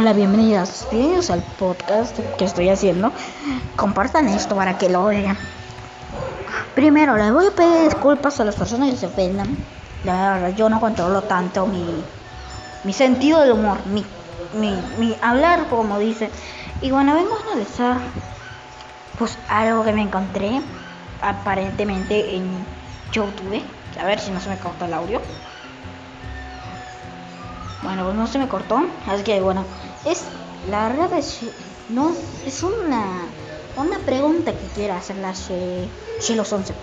Hola, bienvenidas. Bienvenidos al podcast que estoy haciendo. Compartan esto para que lo vean. Primero, les voy a pedir disculpas a las personas que se ofendan. La verdad, yo no controlo tanto mi, mi sentido del humor, mi, mi, mi hablar, como dice. Y bueno, vengo a analizar pues algo que me encontré aparentemente en YouTube. A ver si no se me corta el audio. Bueno, pues no se me cortó. Así que bueno, es la verdad es no es una una pregunta que quiero hacerle a los 11.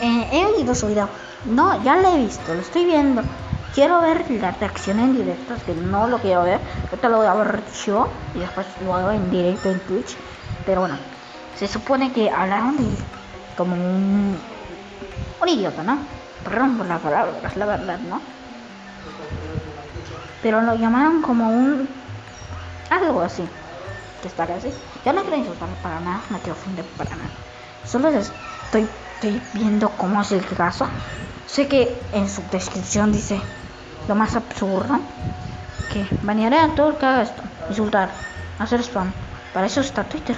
Eh, he oído su video. No, ya lo he visto, lo estoy viendo. Quiero ver la reacción en directo, que no lo quiero ver. Ahorita lo voy a ver yo y después lo hago en directo en Twitch. Pero bueno, se supone que hablaron de como un, un idiota, ¿no? Perdón por la palabra, es la verdad, ¿no? Pero lo llamaron como un... algo así. Que estará así. Yo no quiero insultar para nada, no quiero ofender para nada. Solo estoy, estoy viendo cómo es el caso. Sé que en su descripción dice lo más absurdo. Que banearé a todo el que haga esto. Insultar. Hacer spam. Para eso está Twitter.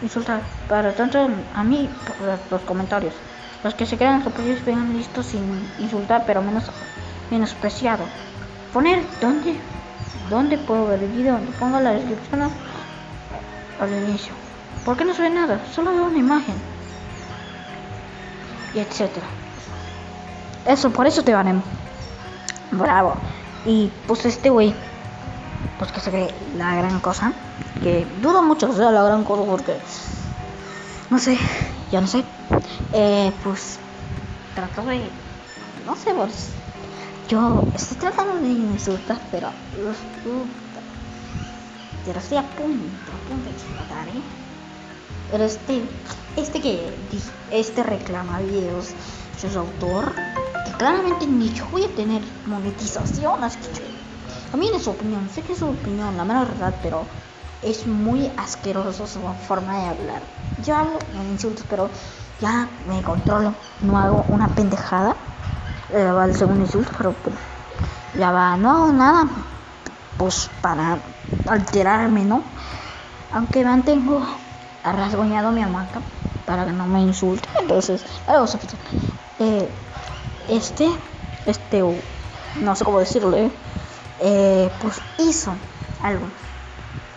Insultar. Para tanto a mí, los comentarios. Los que se quedan superiores vengan listos sin insultar, pero menos menospreciado poner dónde dónde puedo ver el video pongo la descripción al inicio. ¿por qué no se ve nada? solo veo una imagen. Y etcétera. Eso por eso te van bravo. Y pues este güey pues que se cree la gran cosa que dudo mucho que sea la gran cosa porque no sé ya no sé. Eh, pues trato de no sé pues yo estoy tratando de insultar, pero los pero estoy a punto, a punto de explotar, ¿eh? Pero este, este que, este reclama videos, su autor, que claramente ni yo voy a tener monetización, así que también es su opinión, sé que es su opinión, la mera verdad, pero es muy asqueroso su forma de hablar. Yo hablo en insultos, pero ya me controlo, no hago una pendejada eh, va el segundo insulto, pero pues, ya va, no hago nada, pues para alterarme, ¿no? Aunque mantengo arrasgoñado mi hamaca para que no me insulte, entonces, algo eh, este, este, no sé cómo decirlo, eh, eh, pues hizo algo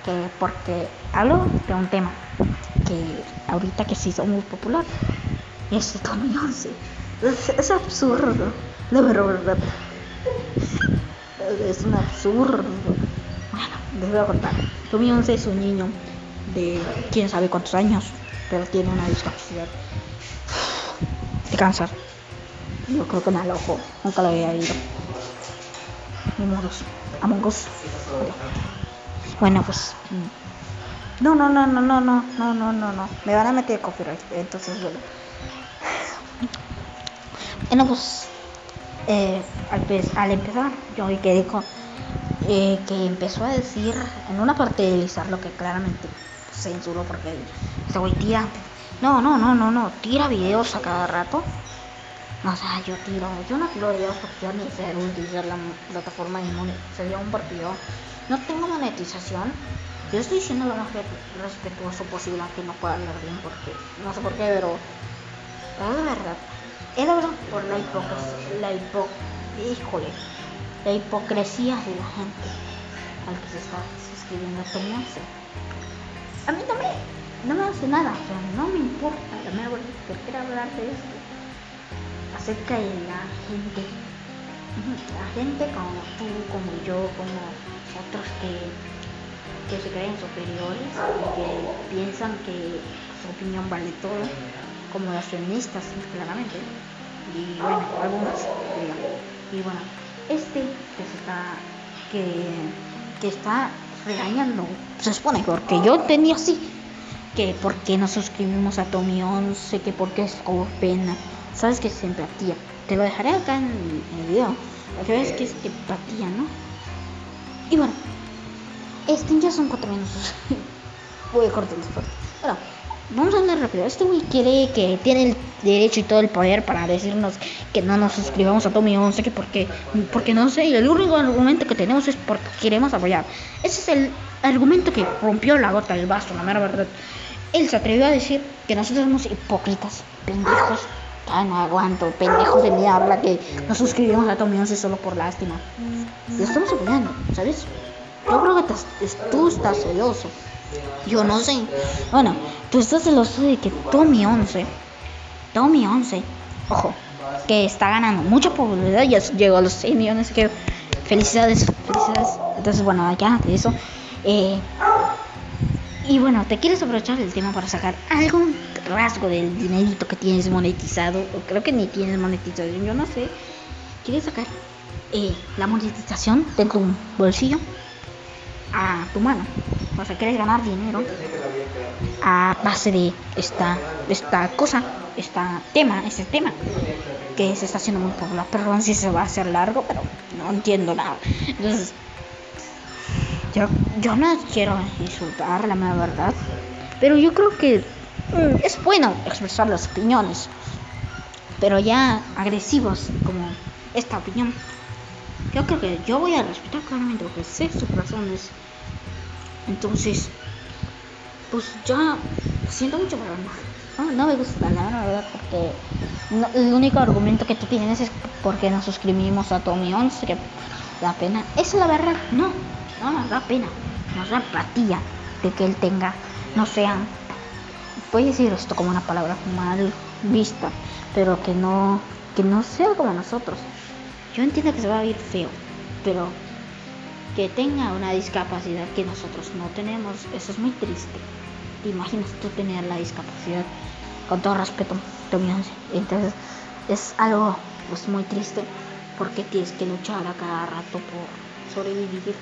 que porque hablo de un tema que ahorita que se hizo muy popular es el es, es absurdo, la verdad. Es un absurdo. Bueno, les voy a contar. 11 es un niño de quién sabe cuántos años, pero tiene una discapacidad de cáncer. Yo creo que me alojo, nunca lo había ido. Ni modos, Among Us. Bueno, pues. No, no, no, no, no, no, no, no, no, no. Me van a meter copyright, entonces bueno. Bueno, pues eh, al, empezar, yo vi que dijo que empezó a decir en una parte de Lizar lo que claramente censuró porque ese güey tira. No, no, no, no, no, tira videos a cada rato. O sea, yo tiro, yo no tiro videos porque yo ni sé utilizar la plataforma inmune, sería un partido. No tengo monetización. Yo estoy diciendo lo más respetuoso posible, aunque no pueda hablar bien porque no sé por qué, pero es verdad. Era por la hipocresía, la hipo, la hipocresía de la gente al que se está suscribiendo a tomarse. A mí no me, no me hace nada, o no me importa, la verdad, que quiero hablar de esto, acerca de la gente, la gente como tú, como yo, como otros que, que se creen superiores y que piensan que su opinión vale todo como las feministas, claramente. Y bueno, algunas, Y bueno, este que se está, que, que está regañando, se supone, porque yo tenía así, que por qué no suscribimos a Tommy 11, que porque es como pena. Sabes que es empatía. Te lo dejaré acá en, el video. Que veas que es empatía, ¿no? Y bueno, este ya son cuatro minutos. Voy a cortar el Bueno, vamos a hablar rápido. Este güey quiere que tiene el derecho y todo el poder para decirnos que no nos suscribamos a Tommy 11, que porque, porque no sé, y el único argumento que tenemos es porque queremos apoyar. Ese es el argumento que rompió la gota del vaso, la mera verdad. Él se atrevió a decir que nosotros somos hipócritas, pendejos. Ah, no aguanto, pendejos de mierda que nos suscribimos a Tommy 11 solo por lástima. Lo estamos apoyando, ¿sabes? Yo creo que tú estás celoso. Yo no sé. Bueno, tú estás celoso de que Tommy 11, Tommy 11, ojo, que está ganando mucha popularidad, ya llegó a los 6 millones, que felicidades, felicidades. Entonces, bueno, ya de eso. Eh, y bueno, te quieres aprovechar del tema para sacar algún rasgo del dinerito que tienes monetizado, o creo que ni tienes monetización, yo no sé. Quieres sacar eh, la monetización de tu bolsillo a tu mano. O sea, quieres ganar dinero a base de esta, esta cosa, esta tema, este tema que se está haciendo muy popular. Perdón si se va a hacer largo, pero no entiendo nada. Entonces, yo, yo no quiero insultar, la verdad, pero yo creo que mm, es bueno expresar las opiniones, pero ya agresivos como esta opinión. Yo creo que yo voy a respetar claramente porque sé sus razones. Entonces, pues ya siento mucho, pero no, no, me gusta la verdad porque el único argumento que tú tienes es porque nos suscribimos a Tommy 11 que da pena. Esa es la verdad, no, no nos da pena, nos da empatía de que él tenga, no sea, voy a decir esto como una palabra mal vista, pero que no, que no sea como nosotros. Yo entiendo que se va a ir feo, pero que tenga una discapacidad que nosotros no tenemos, eso es muy triste. ¿Te imaginas tú tener la discapacidad? Con todo respeto. Entonces, es algo pues muy triste porque tienes que luchar a cada rato por sobrevivir.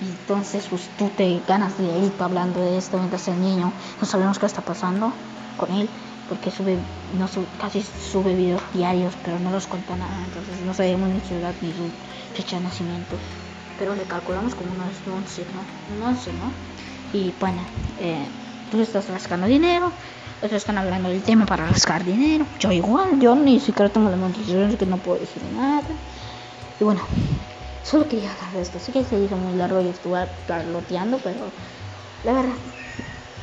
Y entonces, pues tú te ganas dinerito hablando de esto mientras el niño no sabemos qué está pasando con él porque sube, no sube, casi sube videos diarios, pero no los cuenta nada. Entonces, no sabemos ni su edad ni su fecha de nacimiento pero le calculamos como unos 11, ¿no? Un 11, ¿no? Y bueno, eh, tú estás rascando dinero, otros están hablando del tema para rascar dinero, yo igual, yo ni siquiera tengo la monetización, así que no puedo decir nada. Y bueno, solo quería hablar esto, sé que se hizo muy largo y estuve parloteando, pero la verdad,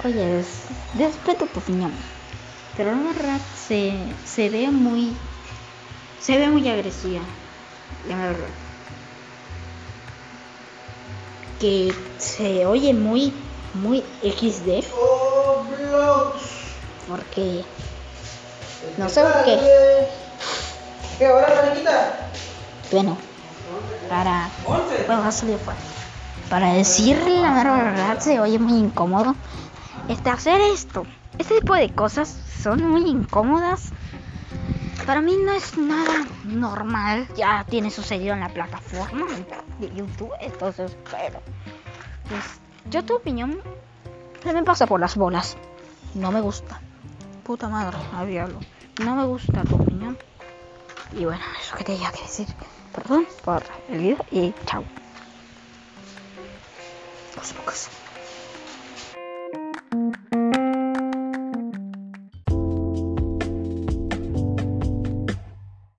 oye, es, respeto tu opinión, pero la verdad se, se ve muy, se ve muy agresiva, la verdad que se oye muy, muy XD. Porque no sé por qué. ¿Qué hora, Mariquita? Bueno, para. Bueno, salir fuera. Para decir la verdad, se oye muy incómodo. Este, hacer esto, este tipo de cosas son muy incómodas. Para mí no es nada normal. Ya tiene sucedido en la plataforma de YouTube. Entonces, pero. Pues, yo tu opinión se me pasa por las bolas. No me gusta. Puta madre, al. No me gusta tu opinión. Y bueno, eso que tenía que decir. Perdón por el video y chao. Cosmocos.